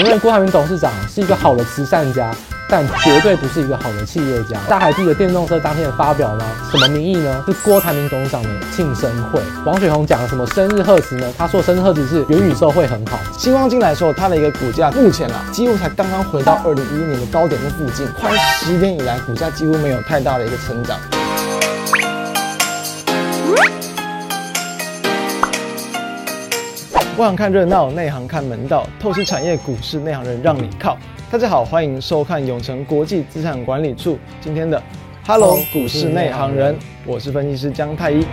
我认为郭台铭董事长是一个好的慈善家，但绝对不是一个好的企业家。大家还记得电动车当天的发表吗？什么名义呢？是郭台铭董事长的庆生会。王雪红讲了什么生日贺词呢？他说生日贺词是元宇宙会很好。新光金来说，它的一个股价目前啊，几乎才刚刚回到二零一一年的高点的附近，快十年以来股价几乎没有太大的一个成长。外行看热闹，内行看门道。透析产业，股市内行人让你靠。大家好，欢迎收看永诚国际资产管理处今天的 Hello 股市内行人，我是分析师江太一。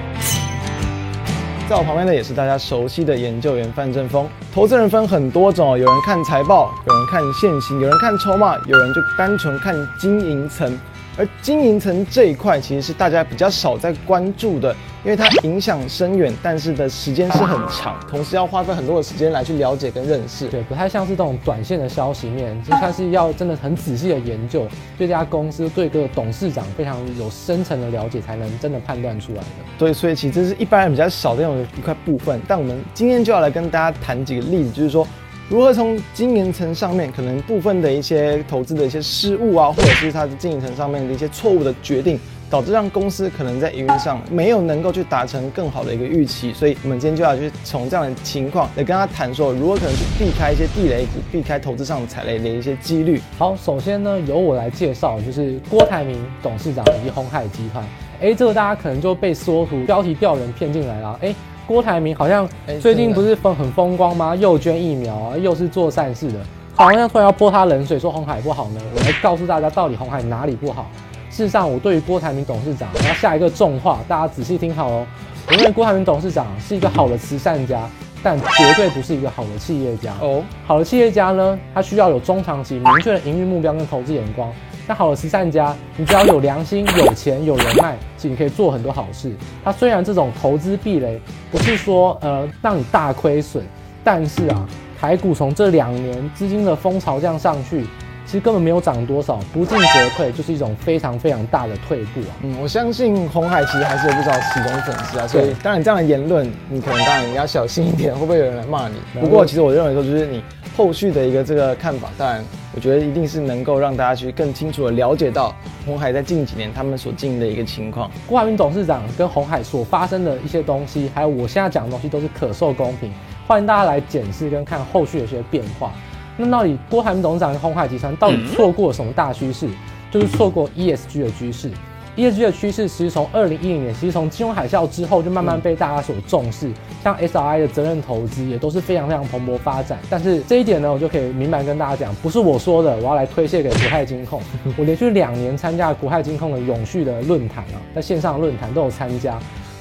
在我旁边的也是大家熟悉的研究员范正峰。投资人分很多种，有人看财报，有人看现行，有人看筹码，有人就单纯看经营层。而经营层这一块其实是大家比较少在关注的，因为它影响深远，但是的时间是很长，同时要花费很多的时间来去了解跟认识。对，不太像是这种短线的消息面，就算是要真的很仔细的研究，对这家公司、对各个董事长非常有深层的了解，才能真的判断出来的。对，所以其实是一般人比较少的这种一块部分。但我们今天就要来跟大家谈几个例子，就是说。如何从经营层上面可能部分的一些投资的一些失误啊，或者是它的经营层上面的一些错误的决定，导致让公司可能在营运上没有能够去达成更好的一个预期。所以，我们今天就要去从这样的情况来跟他谈说，如何可能去避开一些地雷股，避开投资上踩雷的一些几率。好，首先呢，由我来介绍，就是郭台铭董事长以及鸿海集团。哎，这个大家可能就被缩图标题钓人骗进来了。哎。郭台铭好像最近不是风很风光吗？又捐疫苗啊，又是做善事的，好像突然要泼他冷水，说红海不好呢。我来告诉大家，到底红海哪里不好？事实上，我对于郭台铭董事长，我要下一个重话，大家仔细听好哦。我认为郭台铭董事长是一个好的慈善家，但绝对不是一个好的企业家哦。好的企业家呢，他需要有中长期明确的营运目标跟投资眼光。那好的慈善家，你只要有良心、有钱、有人脉，其实你可以做很多好事。他虽然这种投资避雷，不是说呃让你大亏损，但是啊，台股从这两年资金的风潮这样上去，其实根本没有涨多少，不进则退，就是一种非常非常大的退步啊。嗯，我相信红海其实还是有不少死忠粉丝啊，所以当然这样的言论，你可能当然你要小心一点，会不会有人来骂你？不过其实我认为说，就是你。后续的一个这个看法，当然，我觉得一定是能够让大家去更清楚的了解到红海在近几年他们所经营的一个情况。郭台铭董事长跟红海所发生的一些东西，还有我现在讲的东西，都是可受公平，欢迎大家来检视跟看后续的一些变化。那到底郭台铭董事长跟鸿海集团到底错过了什么大趋势？就是错过 ESG 的趋势。ESG 的趋势其实从二零一零年，其实从金融海啸之后就慢慢被大家所重视，像 SRI 的责任投资也都是非常非常蓬勃发展。但是这一点呢，我就可以明白跟大家讲，不是我说的，我要来推卸给国泰金控。我连续两年参加国泰金控的永续的论坛啊，在线上论坛都有参加。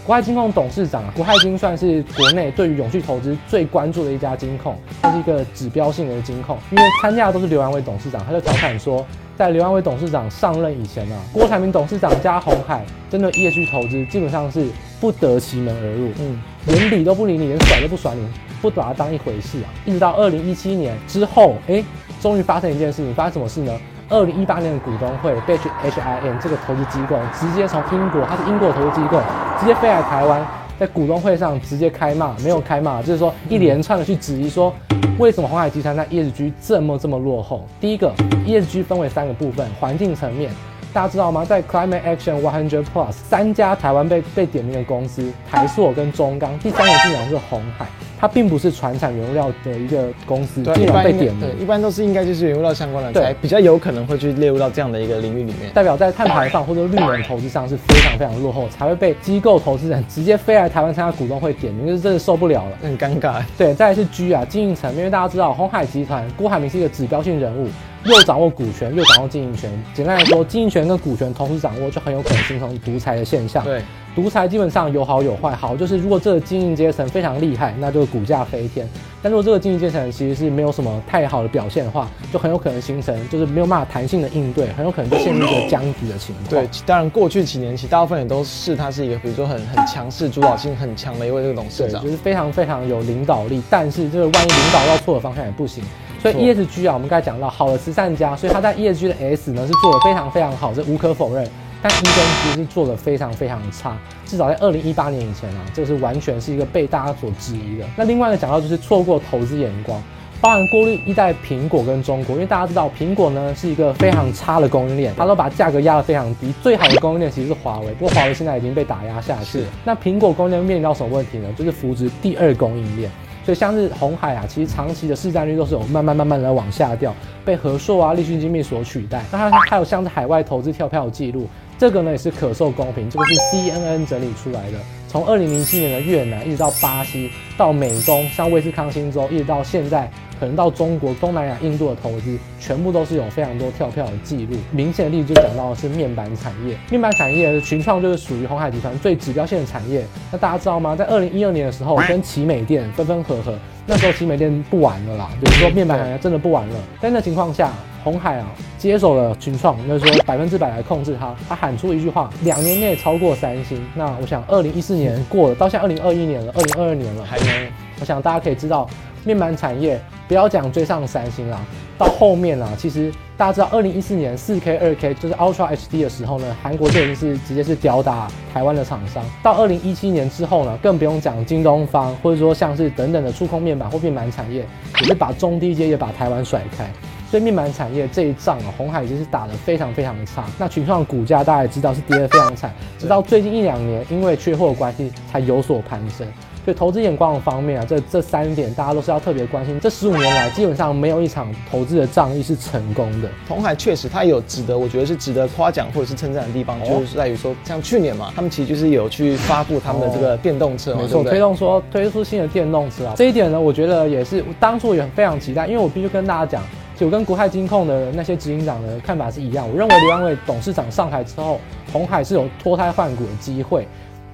国泰金控董事长啊，国泰金算是国内对于永续投资最关注的一家金控，它是一个指标性的金控。因为参加的都是刘安伟董事长，他就调侃说。在刘安伟董事长上任以前呢、啊，郭台铭董事长加鸿海真的 ESG 投资基本上是不得其门而入，嗯，连理都不理你，连甩都不甩你，不把它当一回事啊。一直到二零一七年之后，哎，终于发生一件事情，发生什么事呢？二零一八年的股东会被 HIM 这个投资机构直接从英国，它是英国投资机构，直接飞来台湾，在股东会上直接开骂，没有开骂，就是说一连串的去质疑说。为什么鸿海集团在 ESG 这么这么落后？第一个，ESG 分为三个部分，环境层面，大家知道吗？在 Climate Action One Hundred Plus 三家台湾被被点名的公司，台塑跟中钢，第三个竟然是红海。它并不是传产原物料的一个公司，对，竟然被点名。对，一般都是应该就是原物料相关的，才比较有可能会去列入到这样的一个领域里面。代表在碳排放或者绿能投资上是非常非常落后，才会被机构投资人直接飞来台湾参加股东会点名，就是真的受不了了，很尴尬。对，再来是 G 啊，经营层，因为大家知道红海集团郭海明是一个指标性人物，又掌握股权，又掌握经营权。简单来说，经营权跟股权同时掌握，就很有可能形成独裁的现象。对。独裁基本上有好有坏，好就是如果这个经营阶层非常厉害，那就是股价飞天；但如果这个经营阶层其实是没有什么太好的表现的话，就很有可能形成就是没有办法弹性的应对，很有可能就陷入一个僵局的情况。对，当然过去几年其实大部分也都是他是一个比如说很很强势、主导性很强的一位这个董事长，就是非常非常有领导力。但是这个万一领导到错的方向也不行。所以 ESG 啊，我们刚才讲到好的慈善家，所以他在 ESG 的 S 呢是做的非常非常好，这无可否认。但 E 跟 G 是做的非常非常差，至少在二零一八年以前啊，这个是完全是一个被大家所质疑的。那另外呢，讲到就是错过投资眼光，包含过滤一代苹果跟中国，因为大家知道苹果呢是一个非常差的供应链，它都把价格压得非常低。最好的供应链其实是华为，不过华为现在已经被打压下去。是。那苹果供应链面临到什么问题呢？就是扶植第二供应链。所以像是红海啊，其实长期的市占率都是有慢慢慢慢的往下掉，被和硕啊、立讯精密所取代。那它还有像是海外投资跳票的记录，这个呢也是可受公平，这个是 DNN 整理出来的。从二零零七年的越南，一直到巴西，到美东，像威斯康星州，一直到现在，可能到中国、东南亚、印度的投资，全部都是有非常多跳票的记录。明显的例子就讲到的是面板产业，面板产业的群创就是属于鸿海集团最指标性的产业。那大家知道吗？在二零一二年的时候，跟奇美电分分合合，那时候奇美电不玩了啦，就是说面板产业真的不玩了。在那情况下，鸿海啊接手了群创，那说百分之百来控制它。他喊出一句话：两年内超过三星。那我想，二零一四年过了，到现在二零二一年了，二零二二年了，还没。我想大家可以知道，面板产业不要讲追上三星啦，到后面啊，其实大家知道，二零一四年四 K、二 K 就是 Ultra HD 的时候呢，韩国就已经是直接是吊打台湾的厂商。到二零一七年之后呢，更不用讲京东方，或者说像是等等的触控面板或面板产业，也是把中低阶也把台湾甩开。所以面板产业这一仗啊，红海已经是打得非常非常的差。那群创股价大家也知道是跌得非常惨，直到最近一两年因为缺货的关系才有所攀升。所以投资眼光的方面啊，这这三点大家都是要特别关心。这十五年来基本上没有一场投资的仗义是成功的。鸿海确实它有值得，我觉得是值得夸奖或者是称赞的地方，哦、就是在于说，像去年嘛，他们其实就是有去发布他们的这个电动车嘛，没错，推动说推出新的电动车啊。这一点呢，我觉得也是当初也非常期待，因为我必须跟大家讲。就跟国泰金控的那些执行长的看法是一样，我认为刘安伟董事长上台之后，红海是有脱胎换骨的机会。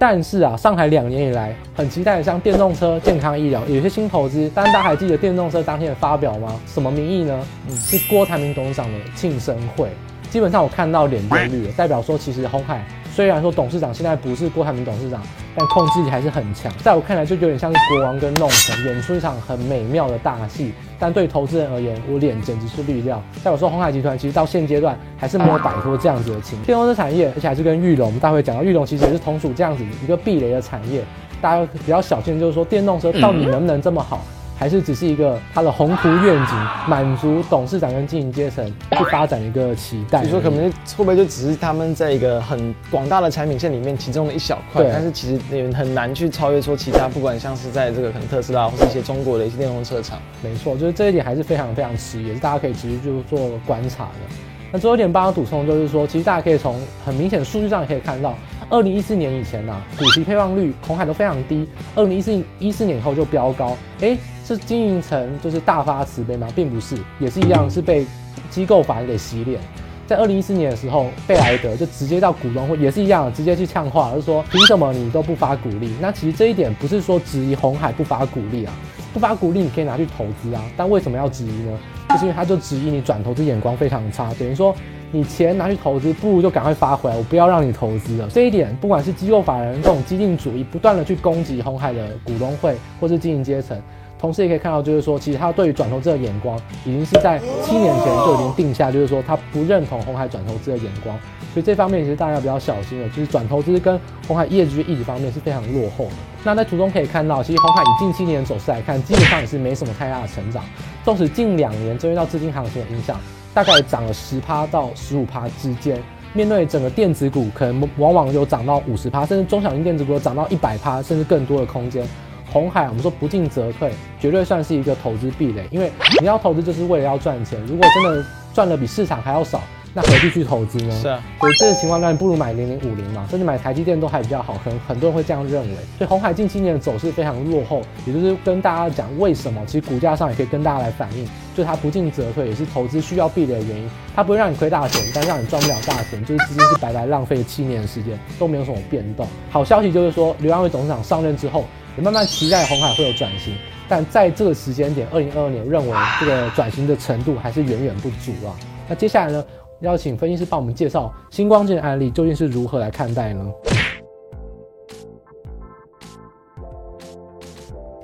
但是啊，上海两年以来，很期待的像电动车、健康医疗有些新投资。但是大家还记得电动车当天的发表吗？什么名义呢？嗯，是郭台铭董事长的庆生会。基本上我看到脸变绿了，代表说其实红海虽然说董事长现在不是郭台铭董事长。但控制力还是很强，在我看来就有点像是国王跟弄臣演出一场很美妙的大戏。但对投资人而言，我脸简直是绿料。在我说鸿海集团其实到现阶段还是没有摆脱这样子的情况。电动车产业，而且还是跟裕隆，大家会讲到玉龙其实也是同属这样子一个避雷的产业。大家比较小心，就是说电动车到底能不能这么好？还是只是一个他的宏图愿景，满足董事长跟经营阶层去发展一个期待。比如说，可能会不会就只是他们在一个很广大的产品线里面其中的一小块？但是其实也很难去超越说其他，不管像是在这个可能特斯拉或是一些中国的一些电动车厂。没错，就是这一点还是非常非常迟疑，也是大家可以持续就做观察的。那最后一点帮他补充就是说，其实大家可以从很明显的数据上也可以看到，二零一四年以前呐、啊，股息配放率鸿海都非常低，二零一四一四年以后就飙高，哎。是经营层就是大发慈悲吗？并不是，也是一样是被机构法人给洗脸。在二零一四年的时候，贝莱德就直接到股东会，也是一样，直接去呛话，就说凭什么你都不发股利？那其实这一点不是说质疑红海不发股利啊，不发股利你可以拿去投资啊，但为什么要质疑呢？就是因为他就质疑你转投资眼光非常差，等于说你钱拿去投资，不如就赶快发回来，我不要让你投资了。这一点不管是机构法人这种激进主义，不断的去攻击红海的股东会或是经营阶层。同时也可以看到，就是说，其实他对于转投资的眼光，已经是在七年前就已经定下，就是说他不认同红海转投资的眼光。所以这方面其实大家要比较小心的，就是转投资跟红海业绩一体方面是非常落后的。那在图中可以看到，其实红海以近七年的走势来看，基本上也是没什么太大的成长。纵使近两年受到资金行情的影响，大概涨了十趴到十五趴之间。面对整个电子股，可能往往有涨到五十趴，甚至中小型电子股涨到一百趴，甚至更多的空间。鸿海，我们说不进则退，绝对算是一个投资壁垒。因为你要投资就是为了要赚钱，如果真的赚的比市场还要少，那何必去投资呢？是啊，所以这个情况下，你不如买零零五零嘛，甚至买台积电都还比较好。可能很多人会这样认为。所以红海近七年的走势非常落后，也就是跟大家讲为什么，其实股价上也可以跟大家来反映，就是它不进则退，也是投资需要壁垒的原因。它不会让你亏大钱，但让你赚不了大钱，就是资金是白白浪费七年的时间都没有什么变动。好消息就是说，刘安伟董事长上任之后。也慢慢期待红海会有转型，但在这个时间点，二零二二年，认为这个转型的程度还是远远不足啊。那接下来呢，邀请分析师帮我们介绍星光金的案例究竟是如何来看待呢？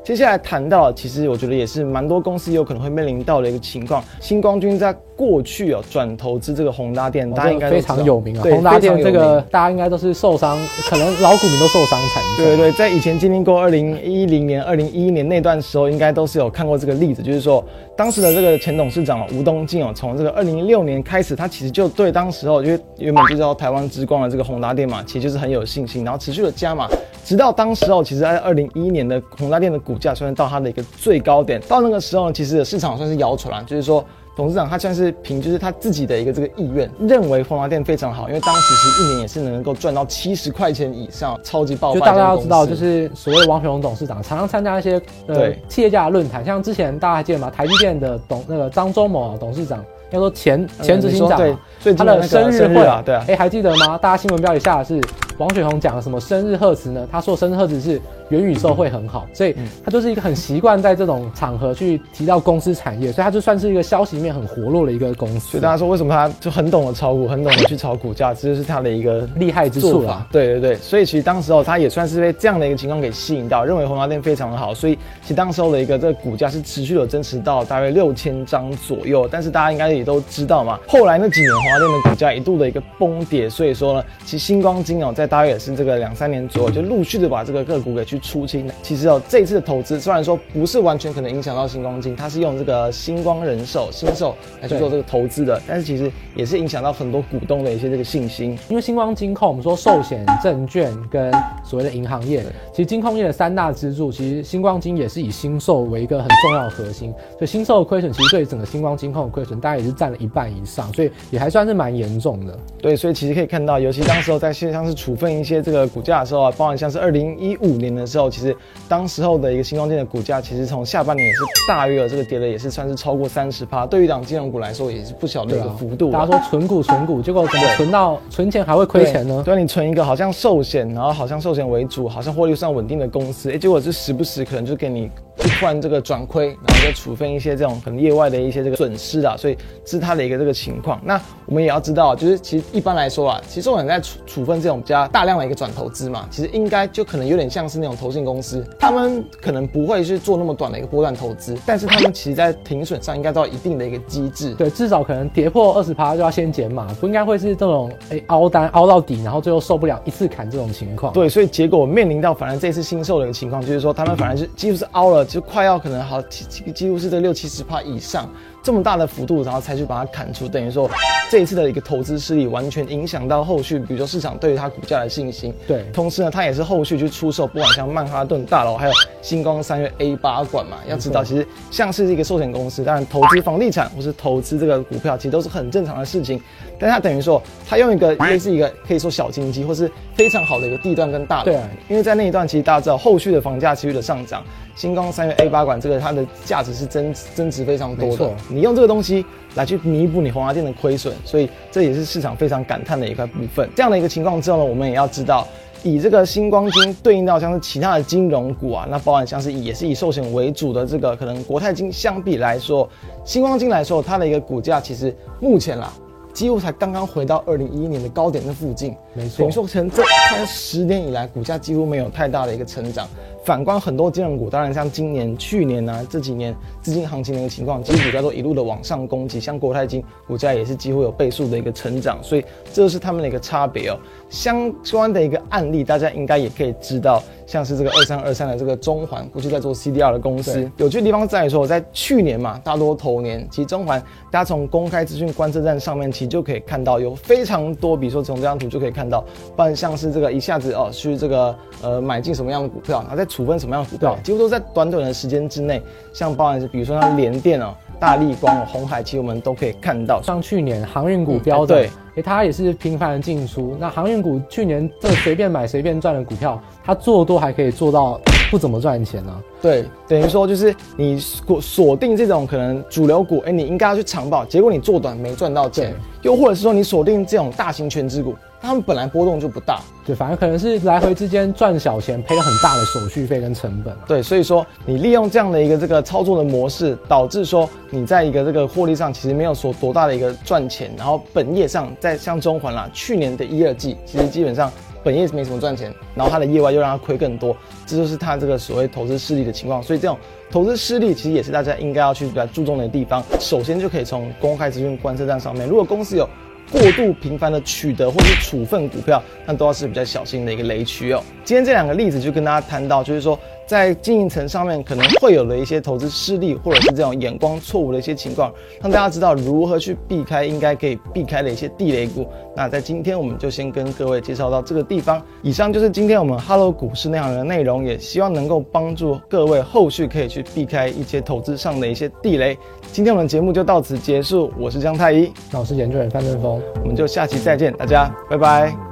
接下来谈到，其实我觉得也是蛮多公司有可能会面临到的一个情况。星光君在过去哦转投资这个宏达电，大家应该非常有名啊。宏达电这个大家应该都是受伤，可能老股民都受伤惨。对对对，在以前经历过二零一零年、二零一一年那段时候，应该都是有看过这个例子，就是说当时的这个前董事长吴东进哦，从这个二零一六年开始，他其实就对当时候因为原本就叫台湾之光的这个宏达电嘛，其实就是很有信心，然后持续的加码，直到当时候，其实在二零一一年的宏达电的股价算是到它的一个最高点，到那个时候呢，其实市场算是谣传了，就是说董事长他算是凭就是他自己的一个这个意愿，认为风华店非常好，因为当时其实一年也是能够赚到七十块钱以上，超级爆发。就大家要知道，就是所谓王雪红董事长常常参加一些呃企业家的论坛，像之前大家还记得吗？台积电的董那个张忠谋董事长。要说前前执行长，对，他的生日会啊，对啊，哎，还记得吗？大家新闻标题下的是王雪红讲了什么生日贺词呢？他说生日贺词是元宇宙会很好，所以他就是一个很习惯在这种场合去提到公司产业，所以他就算是一个消息面很活络的一个公司。所以大家说为什么他就很懂得炒股，很懂得去炒股价，这就是他的一个厉害之处 啦。对对对，所以其实当时候他也算是被这样的一个情况给吸引到，认为红花店非常的好，所以其实当时候的一个这个股价是持续的增持到大约六千张左右。但是大家应该也都知道嘛。后来那几年，宏达电的股价一度的一个崩跌，所以说呢，其实星光金哦，在大约也是这个两三年左右，就陆续的把这个个股给去出清。其实哦，这一次的投资虽然说不是完全可能影响到星光金，它是用这个星光人寿、新寿来去做这个投资的，但是其实也是影响到很多股东的一些这个信心。因为星光金控，我们说寿险、证券跟所谓的银行业，其实金控业的三大支柱，其实星光金也是以新寿为一个很重要的核心，所以新寿的亏损其实对整个星光金控的亏损，大概也是占了一半以上。上，所以也还算是蛮严重的。对，所以其实可以看到，尤其当时候在线上是处分一些这个股价的时候啊，包含像是二零一五年的时候，其实当时候的一个新光电的股价，其实从下半年也是大约这个跌的也是算是超过三十趴。对于档金融股来说，也是不小的一个幅度。大家说存股存股，结果怎么存到存钱还会亏钱呢？对，你存一个好像寿险，然后好像寿险为主，好像获利算稳定的公司，哎，结果就时不时可能就给你。就突然这个转亏，然后再处分一些这种可能业外的一些这个损失啊，所以这是他的一个这个情况。那我们也要知道，就是其实一般来说啊，其实我们在处处分这种比较大量的一个转投资嘛，其实应该就可能有点像是那种投信公司，他们可能不会去做那么短的一个波段投资，但是他们其实在停损上应该都有一定的一个机制，对，至少可能跌破二十趴就要先减码，不应该会是这种哎凹单凹到底，然后最后受不了一次砍这种情况。对，所以结果面临到反而这次新售的一个情况，就是说他们反而是几乎是凹了，就快要可能。好，几几几乎是在六七十趴以上。这么大的幅度，然后才去把它砍出，等于说这一次的一个投资失利，完全影响到后续，比如说市场对于它股价的信心。对，同时呢，它也是后续去出售，不管像曼哈顿大楼，还有星光三月 A 八馆嘛。要知道，其实像是一个寿险公司，当然投资房地产或是投资这个股票，其实都是很正常的事情。但它等于说，它用一个类似一个可以说小经济，或是非常好的一个地段跟大楼。对，因为在那一段，其实大家知道，后续的房价持续的上涨，星光三月 A 八馆这个它的价值是增增值非常多的。你用这个东西来去弥补你宏达电的亏损，所以这也是市场非常感叹的一块部分。这样的一个情况之后呢，我们也要知道，以这个星光金对应到像是其他的金融股啊，那包含像是以也是以寿险为主的这个可能国泰金相比来说，星光金来说，它的一个股价其实目前啦。几乎才刚刚回到二零一一年的高点的附近，没错。等于说，从这快十年以来，股价几乎没有太大的一个成长。反观很多金融股，当然像今年、去年啊这几年资金行情的一个情况，其实股价都一路的往上攻击。像国泰金股价也是几乎有倍数的一个成长，所以这就是他们的一个差别哦。相关的一个案例，大家应该也可以知道。像是这个二三二三的这个中环，过去在做 CDR 的公司，有趣的地方在于说，我在去年嘛，大多头年，其实中环，大家从公开资讯观测站上面，其实就可以看到有非常多，比如说从这张图就可以看到，不然像是这个一下子哦，去这个呃买进什么样的股票，然后在处分什么样的股票，几乎都在短短的时间之内，像包含是比如说像联电哦。大立光、红海，其实我们都可以看到，像去年航运股飙涨，哎、欸，它也是频繁的进出。那航运股去年这随便买随便赚的股票，它做多还可以做到不怎么赚钱呢、啊？对，等于说就是你锁锁定这种可能主流股，哎、欸，你应该要去长报，结果你做短没赚到钱，又或者是说你锁定这种大型全值股。他们本来波动就不大，对，反而可能是来回之间赚小钱，赔了很大的手续费跟成本。对，所以说你利用这样的一个这个操作的模式，导致说你在一个这个获利上其实没有说多大的一个赚钱，然后本业上在像中环啦，去年的一二季其实基本上本业没什么赚钱，然后它的业外又让它亏更多，这就是它这个所谓投资失利的情况。所以这种投资失利其实也是大家应该要去比较注重的地方。首先就可以从公开资讯观测站上面，如果公司有过度频繁的取得或是处分股票，那都要是比较小心的一个雷区哦。今天这两个例子就跟大家谈到，就是说。在经营层上面可能会有的一些投资失利，或者是这种眼光错误的一些情况，让大家知道如何去避开应该可以避开的一些地雷股。那在今天我们就先跟各位介绍到这个地方。以上就是今天我们 Hello 股市内行人的内容，也希望能够帮助各位后续可以去避开一些投资上的一些地雷。今天我们节目就到此结束，我是江太一，那我是研究员范振峰，我们就下期再见，大家拜拜。